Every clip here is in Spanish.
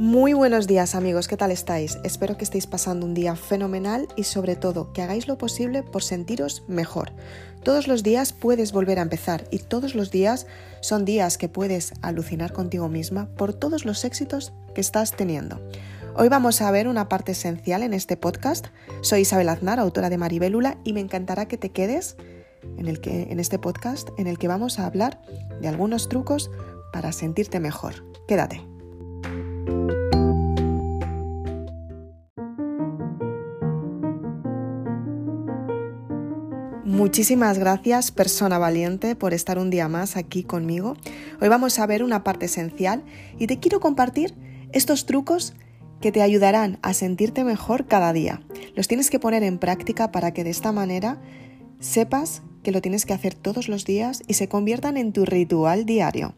Muy buenos días amigos, ¿qué tal estáis? Espero que estéis pasando un día fenomenal y sobre todo que hagáis lo posible por sentiros mejor. Todos los días puedes volver a empezar y todos los días son días que puedes alucinar contigo misma por todos los éxitos que estás teniendo. Hoy vamos a ver una parte esencial en este podcast. Soy Isabel Aznar, autora de Maribélula, y me encantará que te quedes en, el que, en este podcast en el que vamos a hablar de algunos trucos para sentirte mejor. Quédate. Muchísimas gracias, persona valiente, por estar un día más aquí conmigo. Hoy vamos a ver una parte esencial y te quiero compartir estos trucos que te ayudarán a sentirte mejor cada día. Los tienes que poner en práctica para que de esta manera sepas que lo tienes que hacer todos los días y se conviertan en tu ritual diario.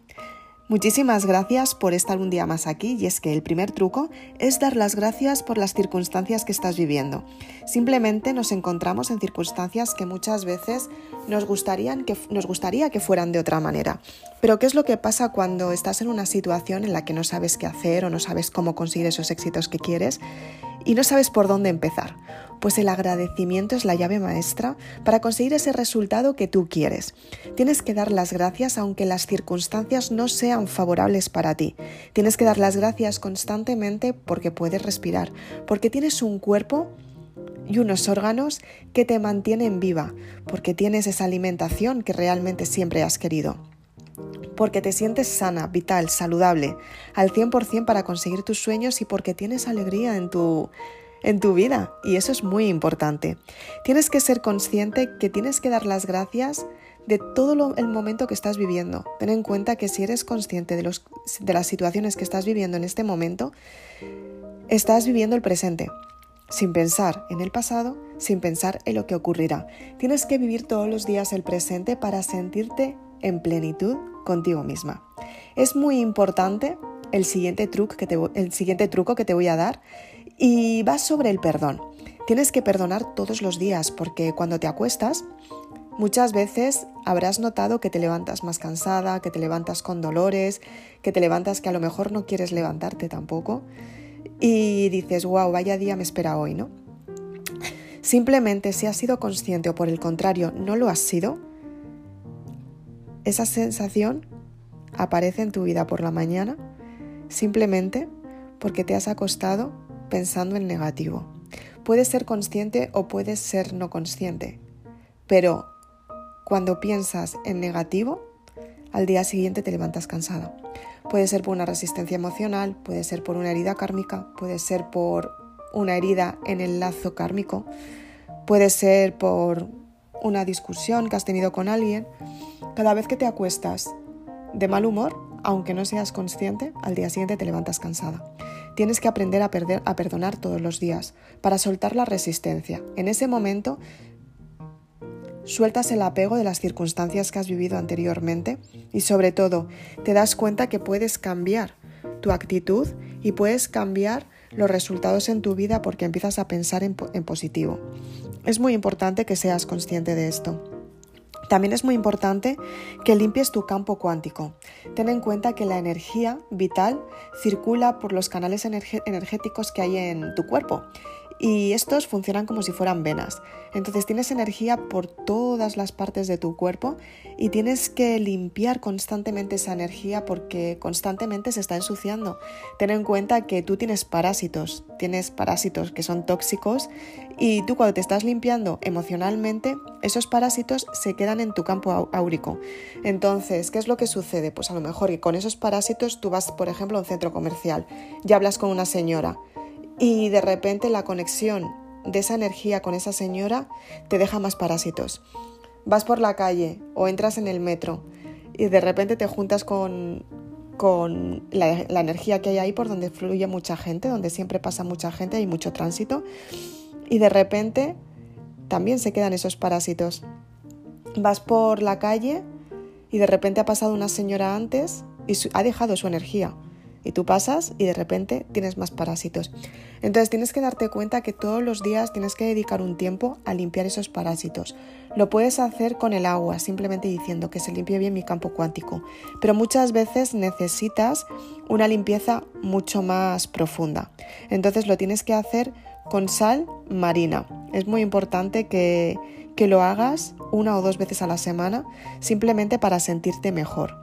Muchísimas gracias por estar un día más aquí y es que el primer truco es dar las gracias por las circunstancias que estás viviendo. Simplemente nos encontramos en circunstancias que muchas veces nos, gustarían que, nos gustaría que fueran de otra manera. Pero ¿qué es lo que pasa cuando estás en una situación en la que no sabes qué hacer o no sabes cómo conseguir esos éxitos que quieres y no sabes por dónde empezar? pues el agradecimiento es la llave maestra para conseguir ese resultado que tú quieres. Tienes que dar las gracias aunque las circunstancias no sean favorables para ti. Tienes que dar las gracias constantemente porque puedes respirar, porque tienes un cuerpo y unos órganos que te mantienen viva, porque tienes esa alimentación que realmente siempre has querido porque te sientes sana, vital, saludable, al 100% para conseguir tus sueños y porque tienes alegría en tu, en tu vida y eso es muy importante. Tienes que ser consciente que tienes que dar las gracias de todo el momento que estás viviendo. Ten en cuenta que si eres consciente de, los, de las situaciones que estás viviendo en este momento, estás viviendo el presente, sin pensar en el pasado, sin pensar en lo que ocurrirá. Tienes que vivir todos los días el presente para sentirte en plenitud contigo misma. Es muy importante el siguiente, truco que te, el siguiente truco que te voy a dar y va sobre el perdón. Tienes que perdonar todos los días porque cuando te acuestas, muchas veces habrás notado que te levantas más cansada, que te levantas con dolores, que te levantas que a lo mejor no quieres levantarte tampoco y dices, wow, vaya día me espera hoy, ¿no? Simplemente si has sido consciente o por el contrario no lo has sido, esa sensación aparece en tu vida por la mañana simplemente porque te has acostado pensando en negativo. Puedes ser consciente o puedes ser no consciente, pero cuando piensas en negativo, al día siguiente te levantas cansada. Puede ser por una resistencia emocional, puede ser por una herida kármica, puede ser por una herida en el lazo kármico, puede ser por una discusión que has tenido con alguien. Cada vez que te acuestas de mal humor, aunque no seas consciente, al día siguiente te levantas cansada. Tienes que aprender a, perder, a perdonar todos los días para soltar la resistencia. En ese momento sueltas el apego de las circunstancias que has vivido anteriormente y sobre todo te das cuenta que puedes cambiar tu actitud y puedes cambiar los resultados en tu vida porque empiezas a pensar en, positivo. Es muy importante que seas consciente de esto. También es muy importante que limpies tu campo cuántico. Ten en cuenta que la energía vital circula por los canales energéticos que hay en tu cuerpo y estos funcionan como si fueran venas. Entonces tienes energía por todas las partes de tu cuerpo y tienes que limpiar constantemente esa energía porque constantemente se está ensuciando. Ten en cuenta que tú tienes parásitos, tienes parásitos que son tóxicos y tú cuando te estás limpiando emocionalmente, esos parásitos se quedan en tu campo áurico. Entonces, ¿qué es lo que sucede? Pues a lo mejor que con esos parásitos tú vas, por ejemplo, a un centro comercial y hablas con una señora y de repente la conexión de esa energía con esa señora te deja más parásitos. Vas por la calle o entras en el metro y de repente te juntas con, con la, la, energía que hay ahí por donde fluye mucha gente, donde siempre pasa mucha gente, hay mucho tránsito y de repente también se quedan esos parásitos. Vas por la calle y de repente ha pasado una señora antes y ha dejado su energía y tú pasas y de repente tienes más parásitos. Entonces tienes que darte cuenta que todos los días tienes que dedicar un tiempo a limpiar esos parásitos. Lo puedes hacer con el agua, simplemente diciendo que se limpie bien mi campo cuántico, pero muchas veces necesitas una limpieza mucho más profunda. Entonces lo tienes que hacer con sal marina. Es muy importante que, que lo hagas una o dos veces a la semana, simplemente para sentirte mejor.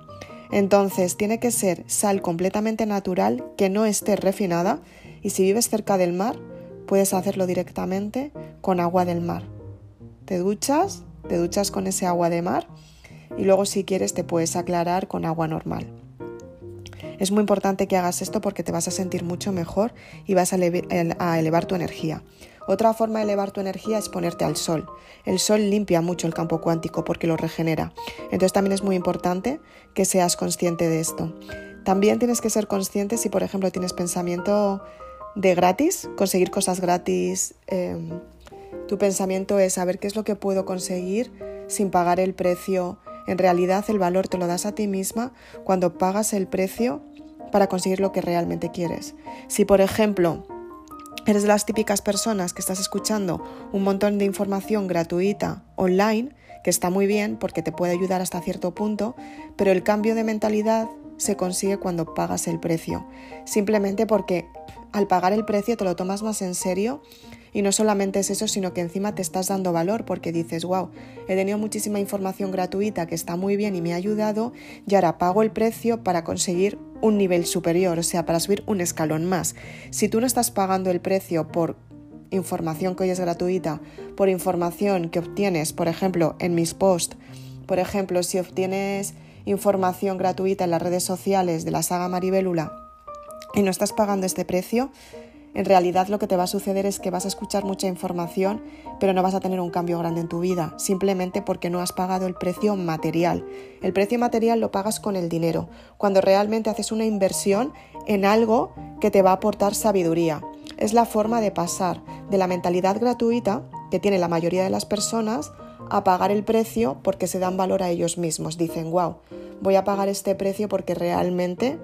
Entonces tiene que ser sal completamente natural, que no esté refinada, y si vives cerca del mar, puedes hacerlo directamente con agua del mar. Te duchas, te duchas con ese agua de mar y luego si quieres te puedes aclarar con agua normal. Es muy importante que hagas esto porque te vas a sentir mucho mejor y vas a, elevar tu energía. Otra forma de elevar tu energía es ponerte al sol. El sol limpia mucho el campo cuántico porque lo regenera. Entonces también es muy importante que seas consciente de esto. También tienes que ser consciente si, por ejemplo, tienes pensamiento de gratis, conseguir cosas gratis. Em, tu pensamiento es saber qué es lo que puedo conseguir sin pagar el precio. En realidad el valor te lo das a ti misma cuando pagas el precio para conseguir lo que realmente quieres. Si, por ejemplo, eres de las típicas personas que estás escuchando un montón de información gratuita online, que está muy bien porque te puede ayudar hasta cierto punto, pero el cambio de mentalidad se consigue cuando pagas el precio. Simplemente porque al pagar el precio te lo tomas más en serio y no solamente es eso, sino que encima te estás dando valor porque dices, wow, he tenido muchísima información gratuita que está muy bien y me ha ayudado y ahora pago el precio para conseguir un nivel superior, o sea, para subir un escalón más. Si tú no estás pagando el precio por información que hoy es gratuita, por información que obtienes, por ejemplo, en mis posts, por ejemplo, si obtienes información gratuita en las redes sociales de la saga Maribélula y no estás pagando este precio, en realidad lo que te va a suceder es que vas a escuchar mucha información, pero no vas a tener un cambio grande en tu vida, simplemente porque no has pagado el precio material. El precio material lo pagas con el dinero, cuando realmente haces una inversión en algo que te va a aportar sabiduría. Es la forma de pasar de la mentalidad gratuita que tiene la mayoría de las personas a pagar el precio porque se dan valor a ellos mismos. Dicen, wow, voy a pagar este precio porque realmente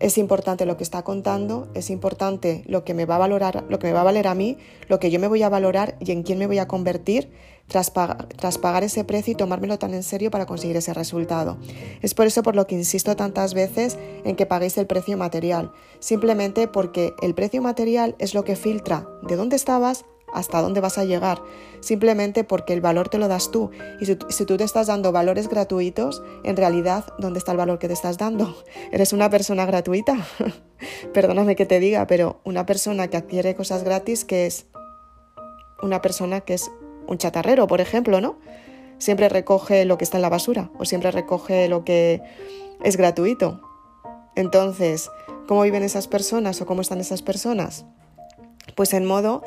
es importante lo que está contando, es importante lo que me va a valorar, lo que me va a valer a mí, lo que yo me voy a valorar y en quién me voy a convertir tras, tras pagar ese precio y tomármelo tan en serio para conseguir ese resultado. Es por eso por lo que insisto tantas veces en que paguéis el precio material, simplemente porque el precio material es lo que filtra de dónde estabas hasta dónde vas a llegar, simplemente porque el valor te lo das tú. Y si, tú te estás dando valores gratuitos, en realidad, ¿dónde está el valor que te estás dando? ¿Eres una persona gratuita? Perdóname que te diga, pero una persona que adquiere cosas gratis, que es una persona que es un chatarrero, por ejemplo, ¿no? Siempre recoge lo que está en la basura o siempre recoge lo que es gratuito. Entonces, ¿cómo viven esas personas o cómo están esas personas? Pues en modo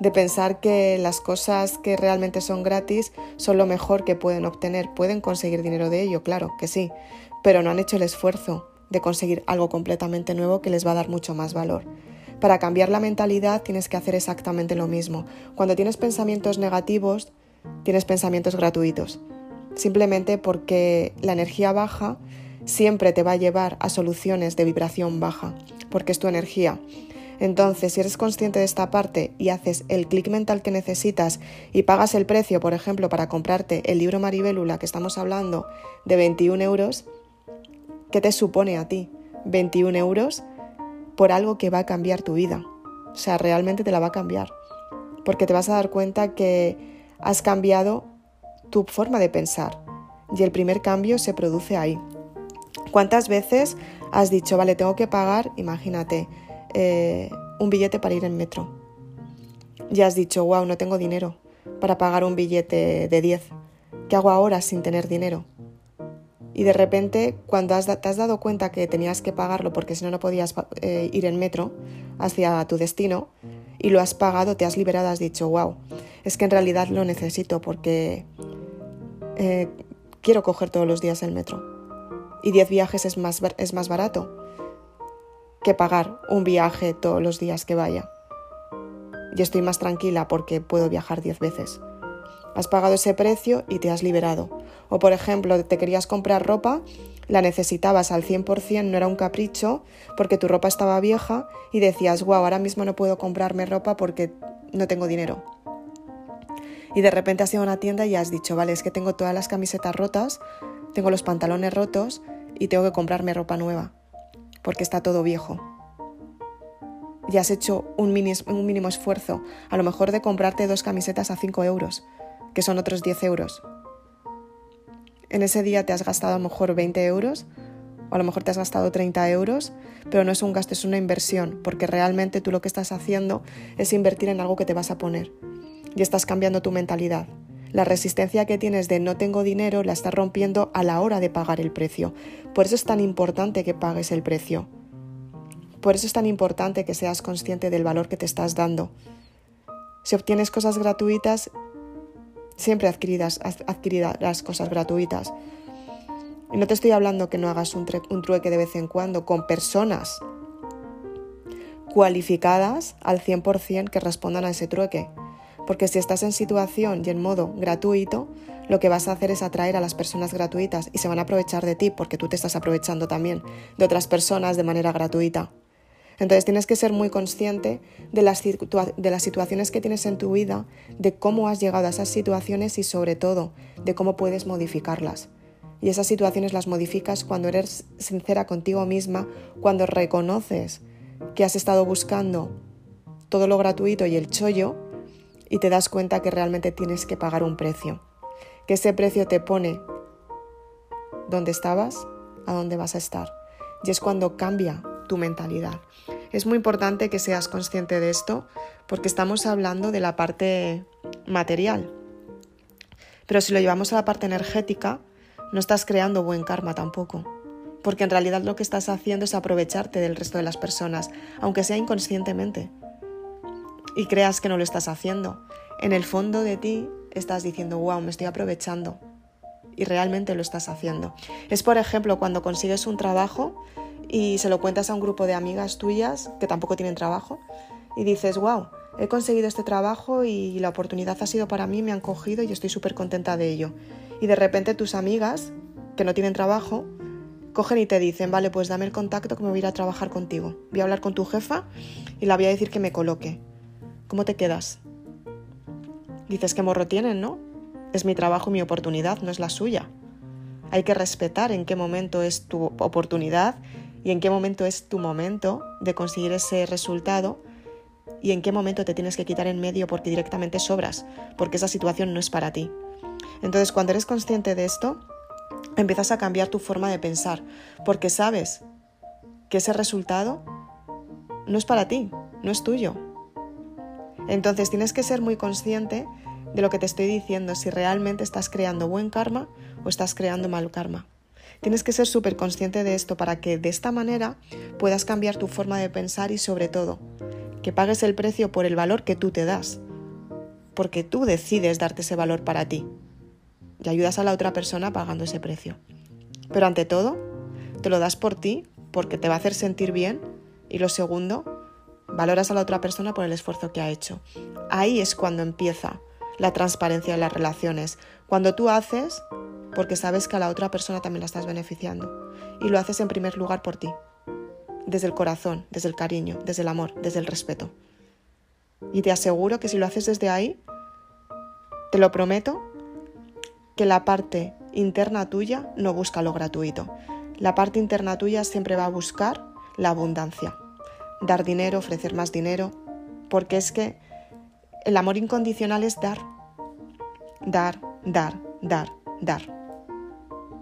de pensar que las cosas que realmente son gratis son lo mejor que pueden obtener. Pueden conseguir dinero de ello, claro que sí, pero no han hecho el esfuerzo de conseguir algo completamente nuevo que les va a dar mucho más valor. Para cambiar la mentalidad tienes que hacer exactamente lo mismo. Cuando tienes pensamientos negativos, tienes pensamientos gratuitos. Simplemente porque la energía baja siempre te va a llevar a soluciones de vibración baja, porque es tu energía. Entonces, si eres consciente de esta parte y haces el clic mental que necesitas y pagas el precio, por ejemplo, para comprarte el libro Maribélula que estamos hablando de 21 euros, ¿qué te supone a ti? 21 euros por algo que va a cambiar tu vida. O sea, realmente te la va a cambiar. Porque te vas a dar cuenta que has cambiado tu forma de pensar. Y el primer cambio se produce ahí. ¿Cuántas veces has dicho, vale, tengo que pagar, imagínate, eh, un billete para ir en metro. Ya has dicho, wow, no tengo dinero para pagar un billete de 10. ¿Qué hago ahora sin tener dinero? Y de repente, cuando has, te has dado cuenta que tenías que pagarlo porque si no, no podías eh, ir en metro hacia tu destino y lo has pagado, te has liberado, has dicho, wow, es que en realidad lo necesito porque eh, quiero coger todos los días el metro. Y 10 viajes es más, es más barato que pagar un viaje todos los días que vaya. Y estoy más tranquila porque puedo viajar diez veces. Has pagado ese precio y te has liberado. O por ejemplo, te querías comprar ropa, la necesitabas al 100%, no era un capricho, porque tu ropa estaba vieja y decías, wow, ahora mismo no puedo comprarme ropa porque no tengo dinero. Y de repente has ido a una tienda y has dicho, vale, es que tengo todas las camisetas rotas, tengo los pantalones rotos y tengo que comprarme ropa nueva, porque está todo viejo. Y has hecho un, mínimo esfuerzo, a lo mejor de comprarte dos camisetas a 5 euros, que son otros 10 euros en ese día te has gastado a lo mejor 20 euros o a lo mejor te has gastado 30 euros, pero no es un gasto, es una inversión, porque realmente tú lo que estás haciendo es invertir en algo que te vas a poner y estás cambiando tu mentalidad. La resistencia que tienes de no tengo dinero la estás rompiendo a la hora de pagar el precio. Por eso es tan importante que pagues el precio. Por eso es tan importante que seas consciente del valor que te estás dando. Si obtienes cosas gratuitas, siempre adquiridas, las cosas gratuitas. Y no te estoy hablando que no hagas un, un trueque de vez en cuando con personas cualificadas al 100% que respondan a ese trueque. Porque si estás en situación y en modo gratuito, lo que vas a hacer es atraer a las personas gratuitas y se van a aprovechar de ti porque tú te estás aprovechando también de otras personas de manera gratuita. Entonces tienes que ser muy consciente de las, de las situaciones que tienes en tu vida, de cómo has llegado a esas situaciones y sobre todo de cómo puedes modificarlas. Y esas situaciones las modificas cuando eres sincera contigo misma, cuando reconoces que has estado buscando todo lo gratuito y el chollo y te das cuenta que realmente tienes que pagar un precio. Que ese precio te pone donde estabas a dónde vas a estar. Y es cuando cambia tu mentalidad. Es muy importante que seas consciente de esto porque estamos hablando de la parte material. Pero si lo llevamos a la parte energética, no estás creando buen karma tampoco. Porque en realidad lo que estás haciendo es aprovecharte del resto de las personas, aunque sea inconscientemente. Y creas que no lo estás haciendo. En el fondo de ti estás diciendo, wow, me estoy aprovechando. Y realmente lo estás haciendo. Es por ejemplo cuando consigues un trabajo y se lo cuentas a un grupo de amigas tuyas que tampoco tienen trabajo y dices, wow, he conseguido este trabajo y la oportunidad ha sido para mí, me han cogido y estoy súper contenta de ello. Y de repente tus amigas, que no tienen trabajo, cogen y te dicen, vale, pues dame el contacto que me voy a ir a trabajar contigo. Voy a hablar con tu jefa y la voy a decir que me coloque. ¿Cómo te quedas? Dices, ¿qué morro tienen, no? Es mi trabajo mi oportunidad, no es la suya. Hay que respetar en qué momento es tu oportunidad y en qué momento es tu momento de conseguir ese resultado y en qué momento te tienes que quitar en medio porque directamente sobras, porque esa situación no es para ti. Entonces, cuando eres consciente de esto, empiezas a cambiar tu forma de pensar, porque sabes que ese resultado no es para ti, no es tuyo. Entonces, tienes que ser muy consciente de lo que te estoy diciendo, si realmente estás creando buen karma o estás creando mal karma. Tienes que ser súper consciente de esto para que de esta manera puedas cambiar tu forma de pensar y sobre todo que pagues el precio por el valor que tú te das, porque tú decides darte ese valor para ti y ayudas a la otra persona pagando ese precio. Pero ante todo, te lo das por ti porque te va a hacer sentir bien y lo segundo, valoras a la otra persona por el esfuerzo que ha hecho. Ahí es cuando empieza la transparencia en las relaciones, cuando tú haces porque sabes que a la otra persona también la estás beneficiando. Y lo haces en primer lugar por ti, desde el corazón, desde el cariño, desde el amor, desde el respeto. Y te aseguro que si lo haces desde ahí, te lo prometo, que la parte interna tuya no busca lo gratuito. La parte interna tuya siempre va a buscar la abundancia. Dar dinero, ofrecer más dinero, porque es que el amor incondicional es dar, dar, dar, dar, dar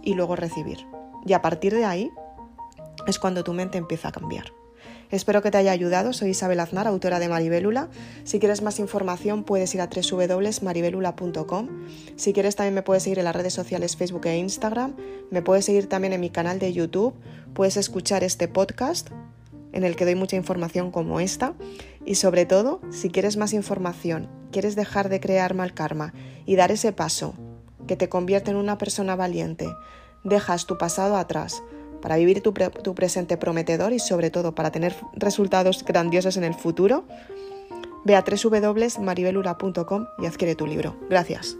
y luego recibir. Y a partir de ahí es cuando tu mente empieza a cambiar. Espero que te haya ayudado. Soy Isabel Aznar, autora de Maribélula. Si quieres más información puedes ir a www.maribelula.com. Si quieres también me puedes seguir en las redes sociales Facebook e Instagram. Me puedes seguir también en mi canal de YouTube. Puedes escuchar este podcast en el que doy mucha información como esta. Y sobre todo, si quieres más información, quieres dejar de crear mal karma y dar ese paso que te convierte en una persona valiente. Dejas tu pasado atrás para vivir tu, tu presente prometedor y sobre todo para tener resultados grandiosos en el futuro. Ve a www.maribelura.com y adquiere tu libro. Gracias.